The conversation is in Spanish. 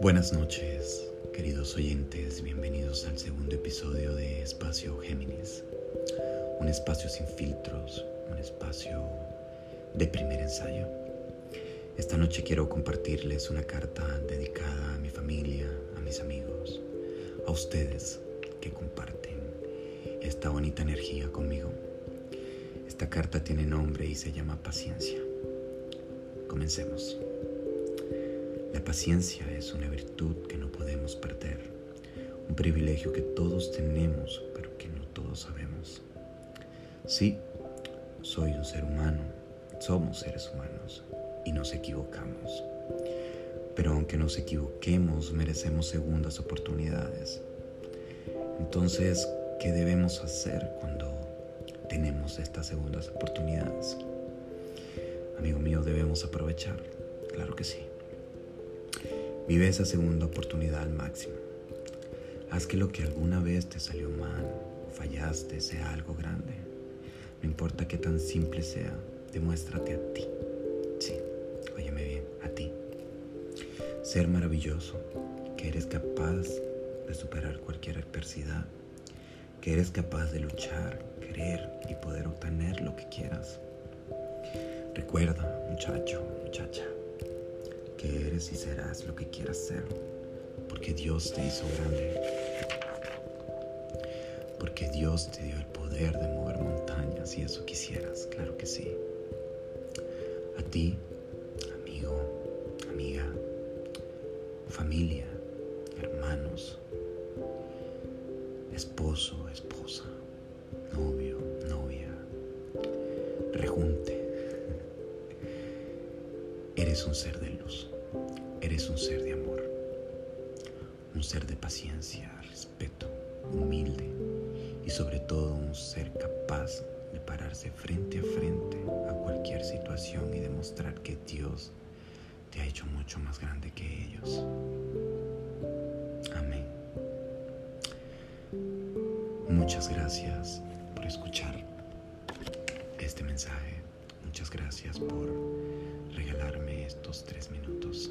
Buenas noches, queridos oyentes, bienvenidos al segundo episodio de Espacio Géminis, un espacio sin filtros, un espacio de primer ensayo. Esta noche quiero compartirles una carta dedicada a mi familia, a mis amigos, a ustedes que comparten esta bonita energía conmigo. Esta carta tiene nombre y se llama paciencia. Comencemos. La paciencia es una virtud que no podemos perder, un privilegio que todos tenemos, pero que no todos sabemos. Sí, soy un ser humano, somos seres humanos y nos equivocamos. Pero aunque nos equivoquemos, merecemos segundas oportunidades. Entonces, ¿qué debemos hacer cuando tenemos estas segundas oportunidades? Amigo mío, debemos aprovechar, claro que sí. Vive esa segunda oportunidad al máximo. Haz que lo que alguna vez te salió mal fallaste sea algo grande. No importa qué tan simple sea, demuéstrate a ti. Sí, óyeme bien, a ti. Ser maravilloso, que eres capaz de superar cualquier adversidad, que eres capaz de luchar, querer y poder obtener lo que quieras. Recuerda, muchacho, muchacha, eres y serás lo que quieras ser, porque Dios te hizo grande, porque Dios te dio el poder de mover montañas si eso quisieras, claro que sí. A ti, amigo, amiga, familia, hermanos, esposo, esposa, novio, novia, rejunte. Eres un ser de luz. Eres un ser de amor, un ser de paciencia, respeto, humilde y sobre todo un ser capaz de pararse frente a frente a cualquier situación y demostrar que Dios te ha hecho mucho más grande que ellos. Amén. Muchas gracias por escuchar este mensaje. Muchas gracias por regalarme estos tres minutos